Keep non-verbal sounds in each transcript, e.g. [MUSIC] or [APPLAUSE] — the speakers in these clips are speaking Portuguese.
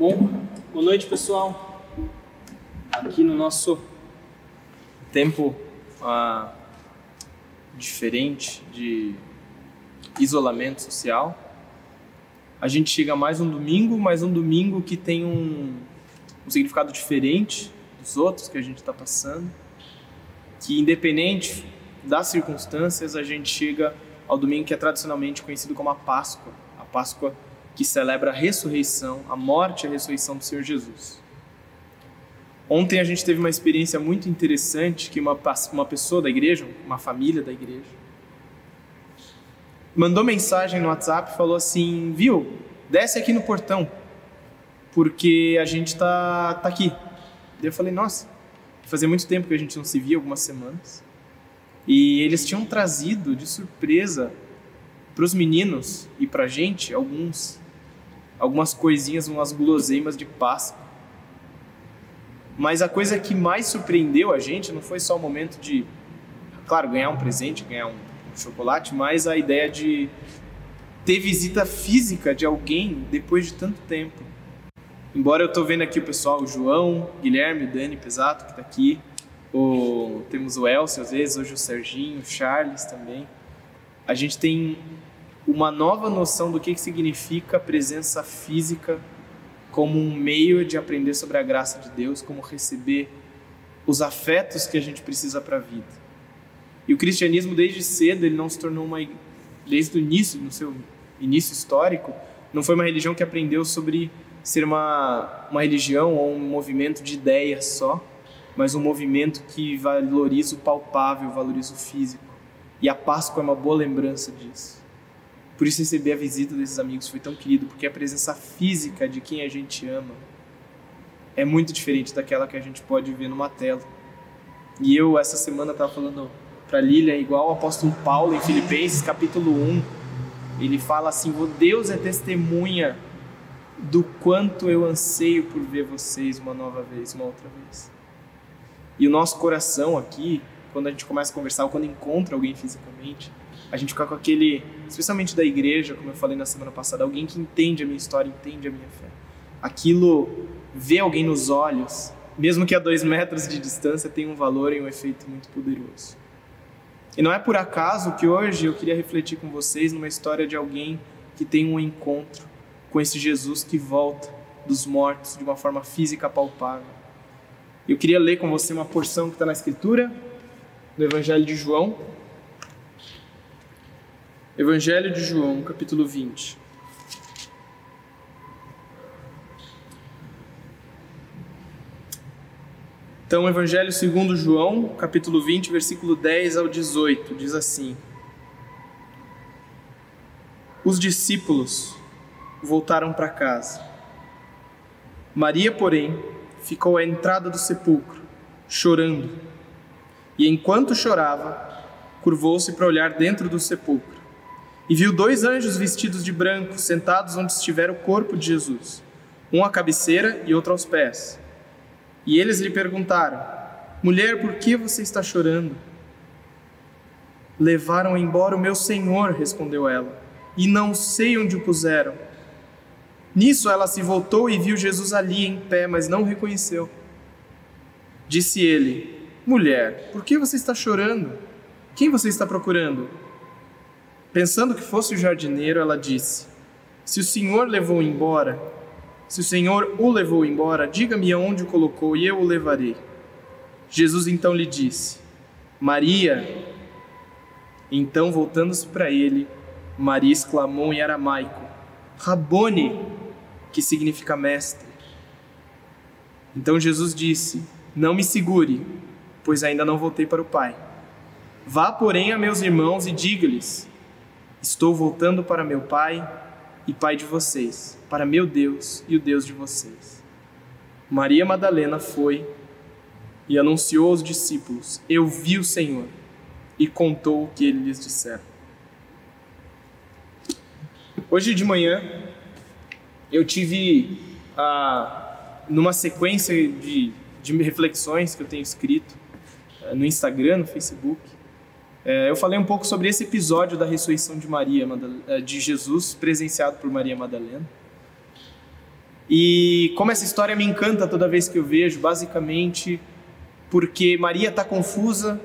Bom, boa noite pessoal. Aqui no nosso tempo ah, diferente de isolamento social, a gente chega mais um domingo, mais um domingo que tem um, um significado diferente dos outros que a gente está passando, que independente das circunstâncias, a gente chega ao domingo que é tradicionalmente conhecido como a Páscoa, a Páscoa que celebra a ressurreição, a morte e a ressurreição do Senhor Jesus. Ontem a gente teve uma experiência muito interessante que uma, uma pessoa da igreja, uma família da igreja, mandou mensagem no WhatsApp e falou assim, viu, desce aqui no portão, porque a gente tá, tá aqui. Eu falei, nossa, fazia muito tempo que a gente não se via, algumas semanas. E eles tinham trazido de surpresa para os meninos e para a gente alguns algumas coisinhas, umas guloseimas de Páscoa. Mas a coisa que mais surpreendeu a gente não foi só o momento de, claro, ganhar um presente, ganhar um, chocolate, mas a ideia de ter visita física de alguém depois de tanto tempo. Embora eu estou vendo aqui o pessoal, o João, Guilherme, Dani Pesato, que está aqui, o, temos o Elcio às vezes, hoje o Serginho, o Charles também. A gente tem uma nova noção do que, que significa a presença física como um meio de aprender sobre a graça de Deus, como receber os afetos que a gente precisa para a vida. E o cristianismo desde cedo ele não se tornou uma desde o início, no seu início histórico, não foi uma religião que aprendeu sobre ser uma uma religião ou um movimento de ideias só, mas um movimento que valoriza o palpável, valoriza o físico. E a Páscoa é uma boa lembrança disso. Por isso receber a visita desses amigos foi tão querido, porque a presença física de quem a gente ama é muito diferente daquela que a gente pode ver numa tela. E eu essa semana estava falando para Lília, igual o apóstolo Paulo em Filipenses capítulo 1, ele fala assim: "O Deus é testemunha do quanto eu anseio por ver vocês uma nova vez, uma outra vez". E o nosso coração aqui, quando a gente começa a conversar ou quando encontra alguém fisicamente, a gente fica com aquele, especialmente da igreja, como eu falei na semana passada, alguém que entende a minha história, entende a minha fé. Aquilo, ver alguém nos olhos, mesmo que a dois metros de distância, tem um valor e um efeito muito poderoso. E não é por acaso que hoje eu queria refletir com vocês numa história de alguém que tem um encontro com esse Jesus que volta dos mortos de uma forma física palpável. Eu queria ler com você uma porção que está na Escritura, no Evangelho de João, Evangelho de João, capítulo 20. Então, Evangelho segundo João, capítulo 20, versículo 10 ao 18, diz assim: Os discípulos voltaram para casa. Maria, porém, ficou à entrada do sepulcro, chorando. E enquanto chorava, curvou-se para olhar dentro do sepulcro e viu dois anjos vestidos de branco sentados onde estivera o corpo de Jesus, um à cabeceira e outro aos pés. E eles lhe perguntaram: Mulher, por que você está chorando? Levaram embora o meu senhor, respondeu ela, e não sei onde o puseram. Nisso ela se voltou e viu Jesus ali em pé, mas não reconheceu. Disse ele: Mulher, por que você está chorando? Quem você está procurando? Pensando que fosse o jardineiro, ela disse: Se o Senhor levou embora, se o Senhor o levou embora, diga-me aonde o colocou e eu o levarei. Jesus então lhe disse: Maria. Então, voltando-se para ele, Maria exclamou em aramaico: Rabone, que significa mestre. Então Jesus disse: Não me segure, pois ainda não voltei para o Pai. Vá, porém, a meus irmãos e diga-lhes: Estou voltando para meu Pai e Pai de vocês, para meu Deus e o Deus de vocês. Maria Madalena foi e anunciou aos discípulos: Eu vi o Senhor, e contou o que ele lhes dissera. Hoje de manhã eu tive ah, numa sequência de, de reflexões que eu tenho escrito ah, no Instagram, no Facebook, eu falei um pouco sobre esse episódio da ressurreição de Maria, é, de Jesus, presenciado por Maria Madalena. E como essa história me encanta toda vez que eu vejo, basicamente porque Maria está confusa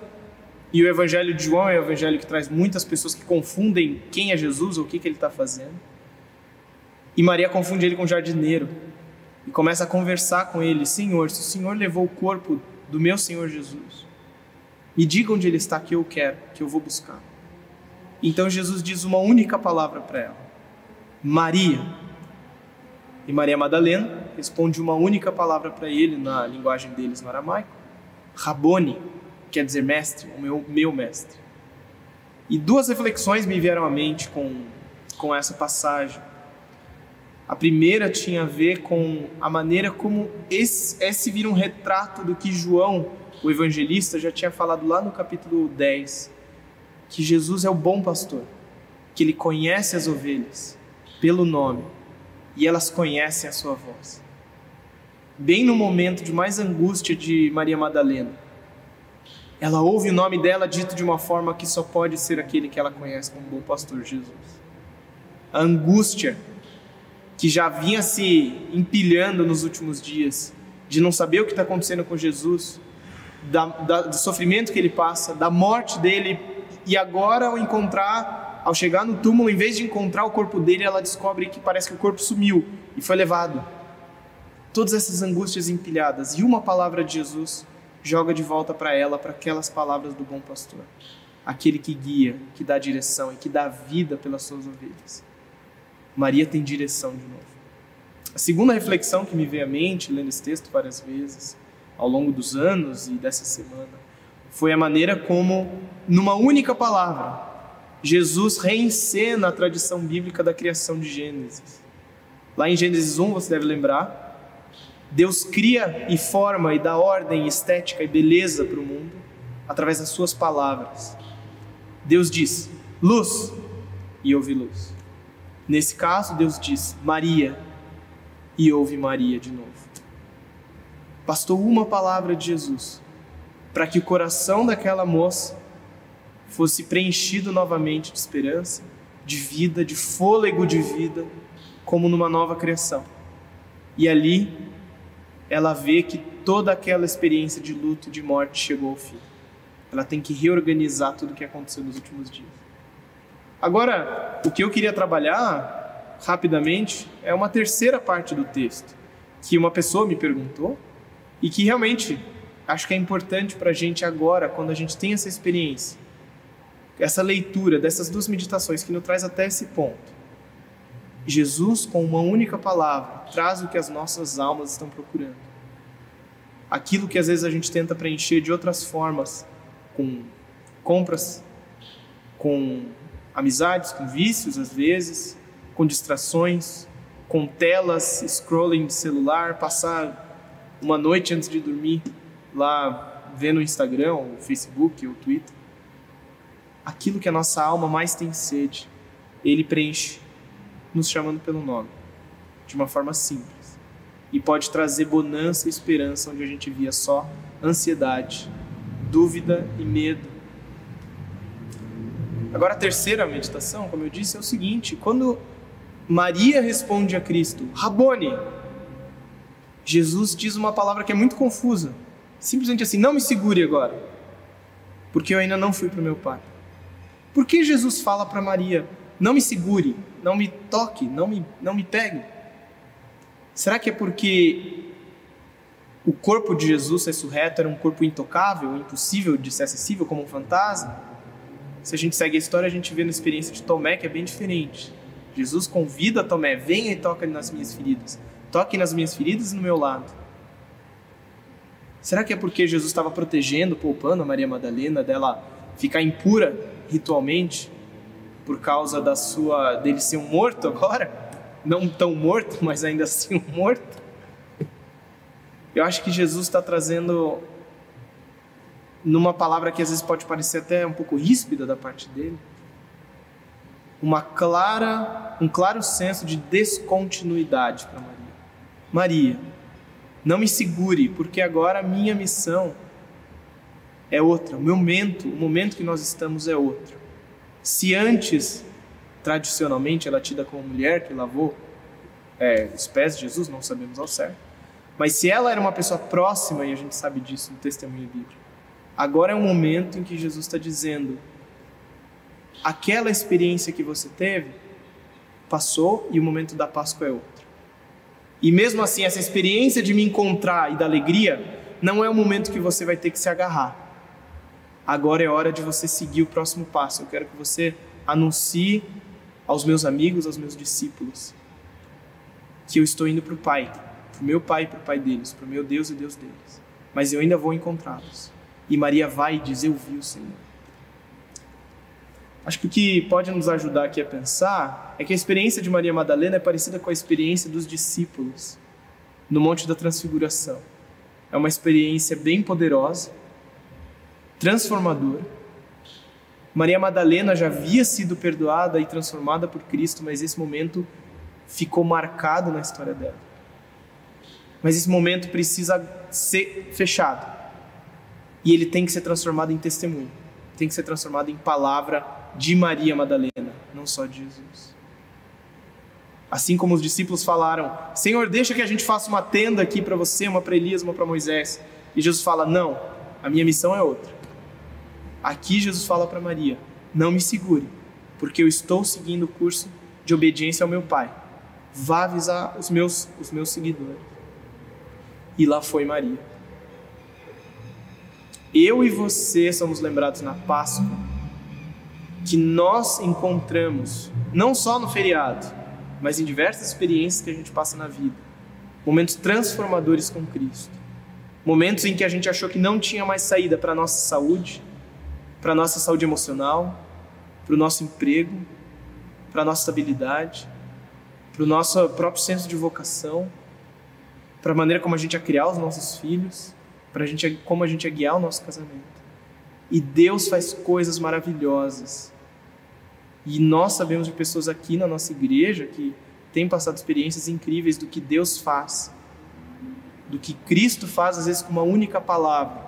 e o Evangelho de João é o evangelho que traz muitas pessoas que confundem quem é Jesus ou o que, que ele está fazendo. E Maria confunde ele com o jardineiro e começa a conversar com ele: Senhor, se o Senhor levou o corpo do meu Senhor Jesus, me diga onde ele está que eu quero, que eu vou buscar. Então Jesus diz uma única palavra para ela: Maria. E Maria Madalena responde uma única palavra para ele na linguagem deles no aramaico: Rabone, quer dizer mestre, o meu, meu mestre. E duas reflexões me vieram à mente com, com essa passagem. A primeira tinha a ver com a maneira como esse, esse vira um retrato do que João, o evangelista, já tinha falado lá no capítulo 10, que Jesus é o bom pastor, que ele conhece as ovelhas pelo nome e elas conhecem a sua voz. Bem no momento de mais angústia de Maria Madalena, ela ouve o nome dela dito de uma forma que só pode ser aquele que ela conhece como bom pastor Jesus. A angústia que já vinha se empilhando nos últimos dias, de não saber o que está acontecendo com Jesus, da, da, do sofrimento que ele passa, da morte dele, e agora ao encontrar, ao chegar no túmulo, em vez de encontrar o corpo dele, ela descobre que parece que o corpo sumiu e foi levado. Todas essas angústias empilhadas, e uma palavra de Jesus joga de volta para ela, para aquelas palavras do bom pastor, aquele que guia, que dá direção e que dá vida pelas suas ovelhas. Maria tem direção de novo. A segunda reflexão que me veio à mente, lendo esse texto várias vezes, ao longo dos anos e dessa semana, foi a maneira como, numa única palavra, Jesus reencena a tradição bíblica da criação de Gênesis. Lá em Gênesis 1, você deve lembrar, Deus cria e forma e dá ordem, estética e beleza para o mundo através das suas palavras. Deus diz: luz, e houve luz. Nesse caso, Deus diz Maria e ouve Maria de novo. Bastou uma palavra de Jesus para que o coração daquela moça fosse preenchido novamente de esperança, de vida, de fôlego de vida, como numa nova criação. E ali ela vê que toda aquela experiência de luto, de morte chegou ao fim. Ela tem que reorganizar tudo o que aconteceu nos últimos dias. Agora, o que eu queria trabalhar rapidamente é uma terceira parte do texto, que uma pessoa me perguntou e que realmente acho que é importante para a gente agora, quando a gente tem essa experiência, essa leitura dessas duas meditações que nos traz até esse ponto. Jesus, com uma única palavra, traz o que as nossas almas estão procurando. Aquilo que às vezes a gente tenta preencher de outras formas, com compras, com amizades, com vícios às vezes, com distrações, com telas, scrolling de celular, passar uma noite antes de dormir lá vendo o Instagram, o Facebook, o Twitter. Aquilo que a nossa alma mais tem sede, ele preenche, nos chamando pelo nome, de uma forma simples. E pode trazer bonança e esperança onde a gente via só ansiedade, dúvida e medo Agora, a terceira meditação, como eu disse, é o seguinte: quando Maria responde a Cristo, Rabone, Jesus diz uma palavra que é muito confusa. Simplesmente assim: não me segure agora, porque eu ainda não fui para o meu Pai. Por que Jesus fala para Maria: não me segure, não me toque, não me, não me pegue? Será que é porque o corpo de Jesus ressurreto era um corpo intocável, impossível de ser acessível como um fantasma? Se a gente segue a história, a gente vê na experiência de Tomé que é bem diferente. Jesus convida Tomé, venha e toque nas minhas feridas. Toque nas minhas feridas e no meu lado. Será que é porque Jesus estava protegendo, poupando a Maria Madalena dela ficar impura ritualmente por causa da sua dele ser um morto agora? Não tão morto, mas ainda assim um morto? Eu acho que Jesus está trazendo numa palavra que às vezes pode parecer até um pouco ríspida da parte dele, uma clara, um claro senso de descontinuidade para Maria. Maria, não me segure, porque agora a minha missão é outra, o meu momento, o momento que nós estamos é outro. Se antes, tradicionalmente, ela é tida como mulher que lavou é, os pés de Jesus, não sabemos ao certo. Mas se ela era uma pessoa próxima, e a gente sabe disso no testemunho bíblico, agora é um momento em que Jesus está dizendo: aquela experiência que você teve passou e o momento da Páscoa é outro. E mesmo assim, essa experiência de me encontrar e da alegria não é o momento que você vai ter que se agarrar. Agora é hora de você seguir o próximo passo. Eu quero que você anuncie aos meus amigos, aos meus discípulos, que eu estou indo para o Pai, para o meu Pai e para o Pai deles, para o meu Deus e Deus deles. Mas eu ainda vou encontrá-los. E Maria vai dizer: Eu vi o Senhor. Acho que o que pode nos ajudar aqui a pensar é que a experiência de Maria Madalena é parecida com a experiência dos discípulos no Monte da Transfiguração. É uma experiência bem poderosa, transformadora. Maria Madalena já havia sido perdoada e transformada por Cristo, mas esse momento ficou marcado na história dela. Mas esse momento precisa ser fechado. E ele tem que ser transformado em testemunho. Tem que ser transformado em palavra de Maria Madalena, não só de Jesus. Assim como os discípulos falaram: Senhor, deixa que a gente faça uma tenda aqui para você, uma para Elias, uma para Moisés. E Jesus fala: Não, a minha missão é outra. Aqui Jesus fala para Maria: Não me segure, porque eu estou seguindo o curso de obediência ao meu Pai. Vá avisar os meus, os meus seguidores. E lá foi Maria. Eu e você somos lembrados na Páscoa que nós encontramos, não só no feriado, mas em diversas experiências que a gente passa na vida. Momentos transformadores com Cristo. Momentos em que a gente achou que não tinha mais saída para a nossa saúde, para a nossa saúde emocional, para o nosso emprego, para a nossa estabilidade, para o nosso próprio senso de vocação, para a maneira como a gente ia criar os nossos filhos, para gente como a gente ia guiar o nosso casamento. E Deus faz coisas maravilhosas e nós sabemos de pessoas aqui na nossa igreja que têm passado experiências incríveis do que Deus faz, do que Cristo faz, às vezes com uma única palavra,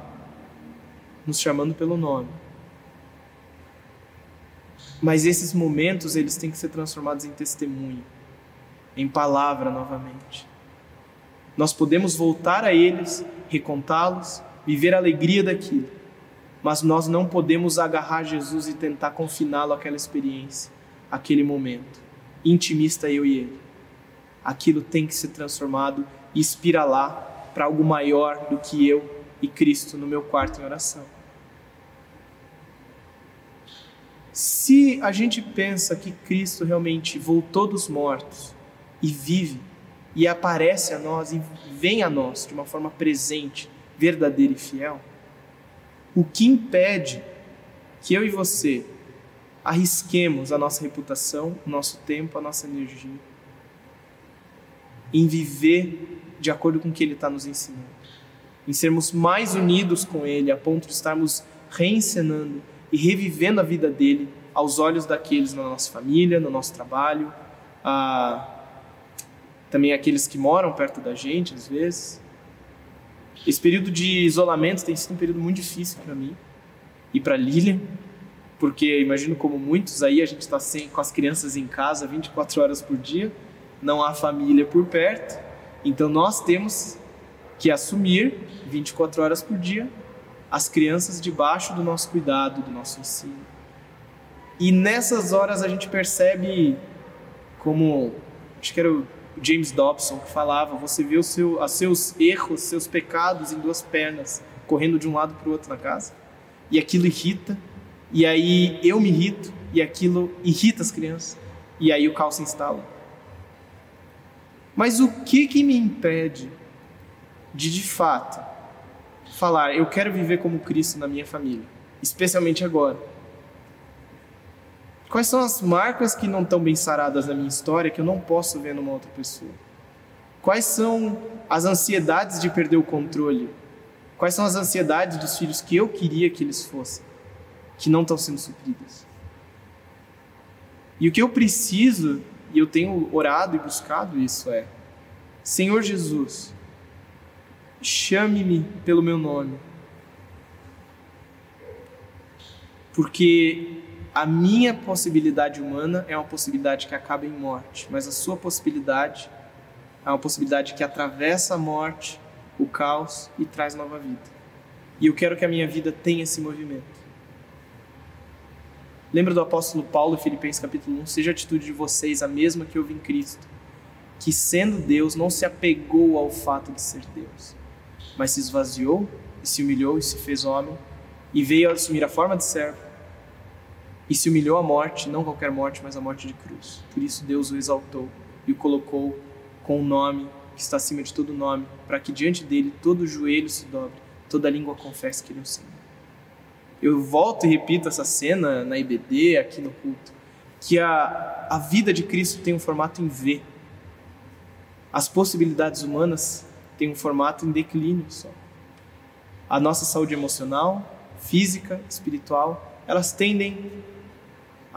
nos chamando pelo nome. Mas esses momentos, eles têm que ser transformados em testemunho, em palavra novamente. Nós podemos voltar a eles, recontá-los, viver a alegria daquilo mas nós não podemos agarrar Jesus e tentar confiná-lo àquela experiência, àquele momento. Intimista eu e ele. Aquilo tem que ser transformado e espiralar para algo maior do que eu e Cristo no meu quarto em oração. Se a gente pensa que Cristo realmente voltou dos mortos e vive e aparece a nós e vem a nós de uma forma presente, verdadeira e fiel, o que impede que eu e você arrisquemos a nossa reputação, o nosso tempo, a nossa energia em viver de acordo com o que Ele está nos ensinando, em sermos mais unidos com Ele, a ponto de estarmos reencenando e revivendo a vida dele aos olhos daqueles na nossa família, no nosso trabalho, a... também aqueles que moram perto da gente às vezes, esse período de isolamento tem sido um período muito difícil para mim e para Lilian, porque imagino como muitos aí a gente está com as crianças em casa 24 horas por dia, não há família por perto, então nós temos que assumir 24 horas por dia as crianças debaixo do nosso cuidado, do nosso ensino. E nessas horas a gente percebe como acho que era o James Dobson que falava: você vê os seu, seus erros, seus pecados em duas pernas, correndo de um lado para o outro na casa. E aquilo irrita, e aí eu me irrito, e aquilo irrita as crianças, e aí o caos se instala. Mas o que que me impede de de fato falar, eu quero viver como Cristo na minha família, especialmente agora? Quais são as marcas que não estão bem saradas na minha história que eu não posso ver numa outra pessoa? Quais são as ansiedades de perder o controle? Quais são as ansiedades dos filhos que eu queria que eles fossem, que não estão sendo supridas? E o que eu preciso, e eu tenho orado e buscado isso, é: Senhor Jesus, chame-me pelo meu nome. Porque a minha possibilidade humana é uma possibilidade que acaba em morte, mas a sua possibilidade É uma possibilidade que atravessa a morte, o caos e traz nova vida. E eu quero que a minha vida tenha esse movimento. Lembra do apóstolo Paulo Filipenses capítulo 1? Seja a atitude de vocês a mesma que houve em Cristo, que sendo Deus não se apegou ao fato de ser Deus, mas se esvaziou e se humilhou e se fez homem e veio assumir a forma de servo e se humilhou à morte, não qualquer morte, mas a morte de cruz. Por isso Deus o exaltou e o colocou com o nome que está acima de todo nome, para que diante dele todo joelho se dobre, toda língua confesse que ele é o Senhor. Eu volto e repito essa cena na IBD, aqui no culto, que a, a vida de Cristo tem um formato em V. As possibilidades humanas têm um formato em declínio só. A nossa saúde emocional, física, espiritual, elas tendem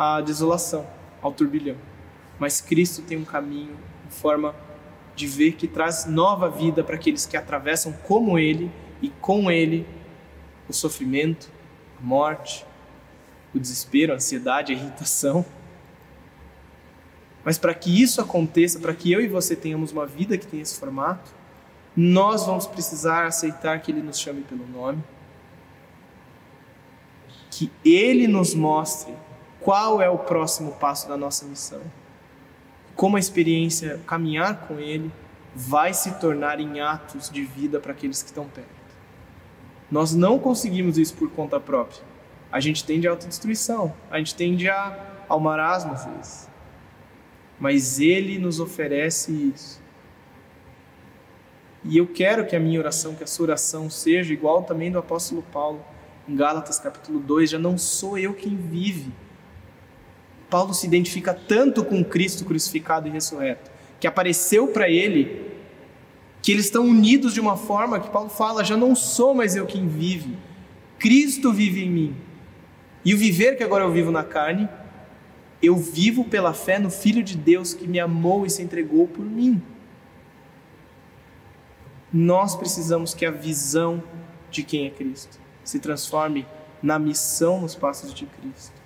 à desolação, ao turbilhão. Mas Cristo tem um caminho, uma forma de ver que traz nova vida para aqueles que atravessam como Ele e com Ele o sofrimento, a morte, o desespero, a ansiedade, a irritação. Mas para que isso aconteça, para que eu e você tenhamos uma vida que tenha esse formato, nós vamos precisar aceitar que Ele nos chame pelo nome, que Ele nos mostre qual é o próximo passo da nossa missão, como a experiência caminhar com Ele vai se tornar em atos de vida para aqueles que estão perto. Nós não conseguimos isso por conta própria. A gente tende à autodestruição, a gente tende a, ao marasmo às vezes. Mas Ele nos oferece isso. E eu quero que a minha oração, que a sua oração seja igual também do apóstolo Paulo, em Gálatas capítulo 2, já não sou eu quem vive. Paulo se identifica tanto com Cristo crucificado e ressurreto, que apareceu para ele que eles estão unidos de uma forma que Paulo fala: já não sou mais eu quem vive, Cristo vive em mim. E o viver que agora eu vivo na carne, eu vivo pela fé no Filho de Deus que me amou e se entregou por mim. Nós precisamos que a visão de quem é Cristo se transforme na missão nos passos de Cristo.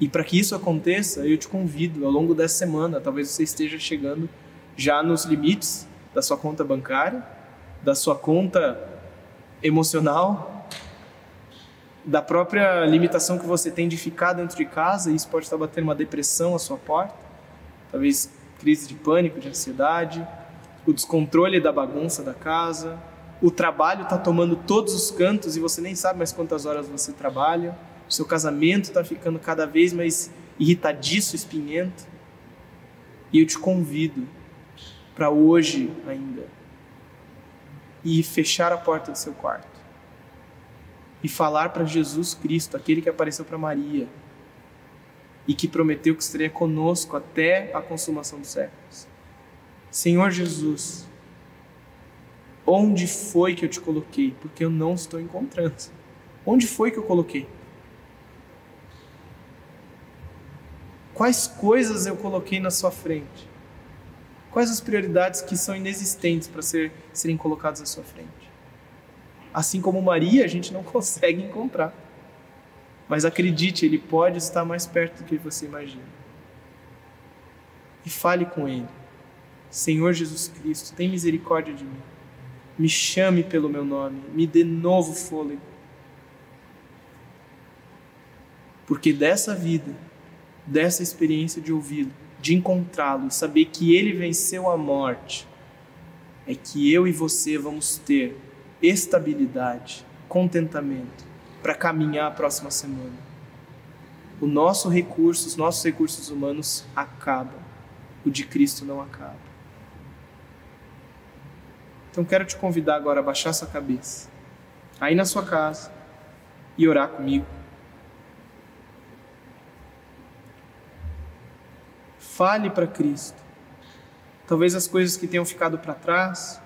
E para que isso aconteça, eu te convido ao longo dessa semana, talvez você esteja chegando já nos limites da sua conta bancária, da sua conta emocional, da própria limitação que você tem de ficar dentro de casa, e isso pode estar batendo uma depressão à sua porta, talvez crise de pânico, de ansiedade, o descontrole da bagunça da casa, o trabalho está tomando todos os cantos e você nem sabe mais quantas horas você trabalha, o seu casamento está ficando cada vez mais irritadiço, espinhento. E eu te convido para hoje ainda e fechar a porta do seu quarto e falar para Jesus Cristo, aquele que apareceu para Maria e que prometeu que estaria conosco até a consumação dos séculos. Senhor Jesus, onde foi que eu te coloquei? Porque eu não estou encontrando. Onde foi que eu coloquei? Quais coisas eu coloquei na sua frente? Quais as prioridades que são inexistentes para ser, serem colocadas à sua frente? Assim como Maria, a gente não [LAUGHS] consegue encontrar. Mas acredite, Ele pode estar mais perto do que você imagina. E fale com Ele. Senhor Jesus Cristo, tem misericórdia de mim. Me chame pelo meu nome. Me dê novo fôlego. Porque dessa vida, dessa experiência de ouvi-lo, de encontrá-lo saber que ele venceu a morte, é que eu e você vamos ter estabilidade, contentamento para caminhar a próxima semana. O nosso recurso, os nossos recursos humanos acabam, o de Cristo não acaba. Então quero te convidar agora a baixar sua cabeça, aí na sua casa e orar comigo. Fale para Cristo. Talvez as coisas que tenham ficado para trás,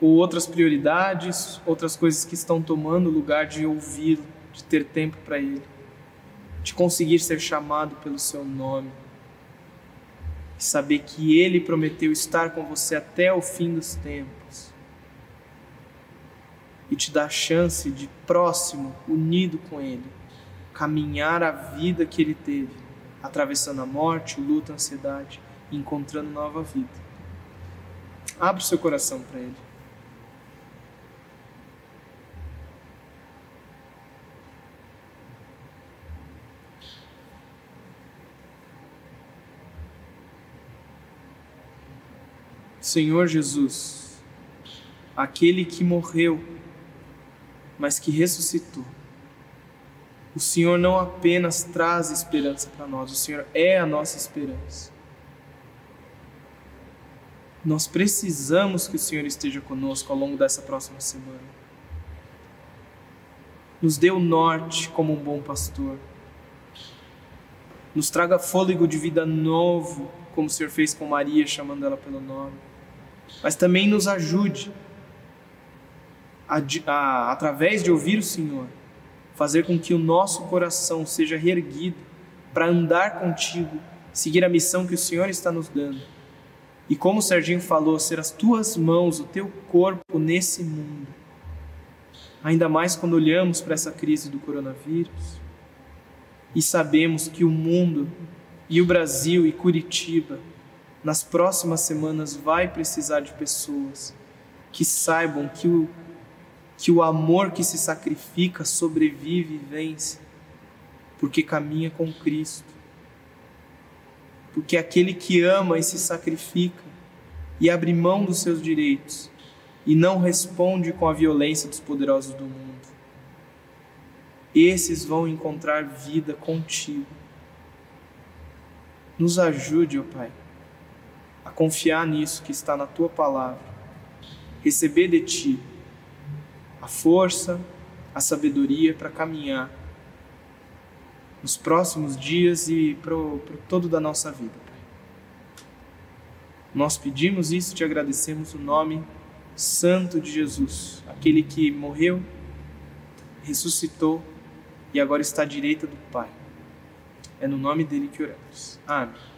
ou outras prioridades, outras coisas que estão tomando lugar de ouvir, de ter tempo para Ele, de conseguir ser chamado pelo Seu nome, e saber que Ele prometeu estar com você até o fim dos tempos, e te dar a chance de próximo, unido com Ele, caminhar a vida que Ele teve atravessando a morte, luta, ansiedade, encontrando nova vida. Abra o seu coração para Ele. Senhor Jesus, aquele que morreu, mas que ressuscitou. O Senhor não apenas traz esperança para nós, o Senhor é a nossa esperança. Nós precisamos que o Senhor esteja conosco ao longo dessa próxima semana. Nos dê o norte como um bom pastor. Nos traga fôlego de vida novo, como o Senhor fez com Maria, chamando ela pelo nome. Mas também nos ajude, a, a, através de ouvir o Senhor, fazer com que o nosso coração seja reerguido para andar contigo, seguir a missão que o Senhor está nos dando e como o Serginho falou, ser as tuas mãos, o teu corpo nesse mundo. Ainda mais quando olhamos para essa crise do coronavírus e sabemos que o mundo e o Brasil e Curitiba nas próximas semanas vai precisar de pessoas que saibam que o, que o amor que se sacrifica sobrevive e vence, porque caminha com Cristo porque aquele que ama e se sacrifica e abre mão dos seus direitos e não responde com a violência dos poderosos do mundo, esses vão encontrar vida contigo. Nos ajude, ó Pai, a confiar nisso que está na tua palavra, receber de ti a força, a sabedoria para caminhar nos próximos dias e para todo da nossa vida. Pai. Nós pedimos isso, te agradecemos o nome santo de Jesus, aquele que morreu, ressuscitou e agora está à direita do Pai. É no nome dele que oramos. Amém.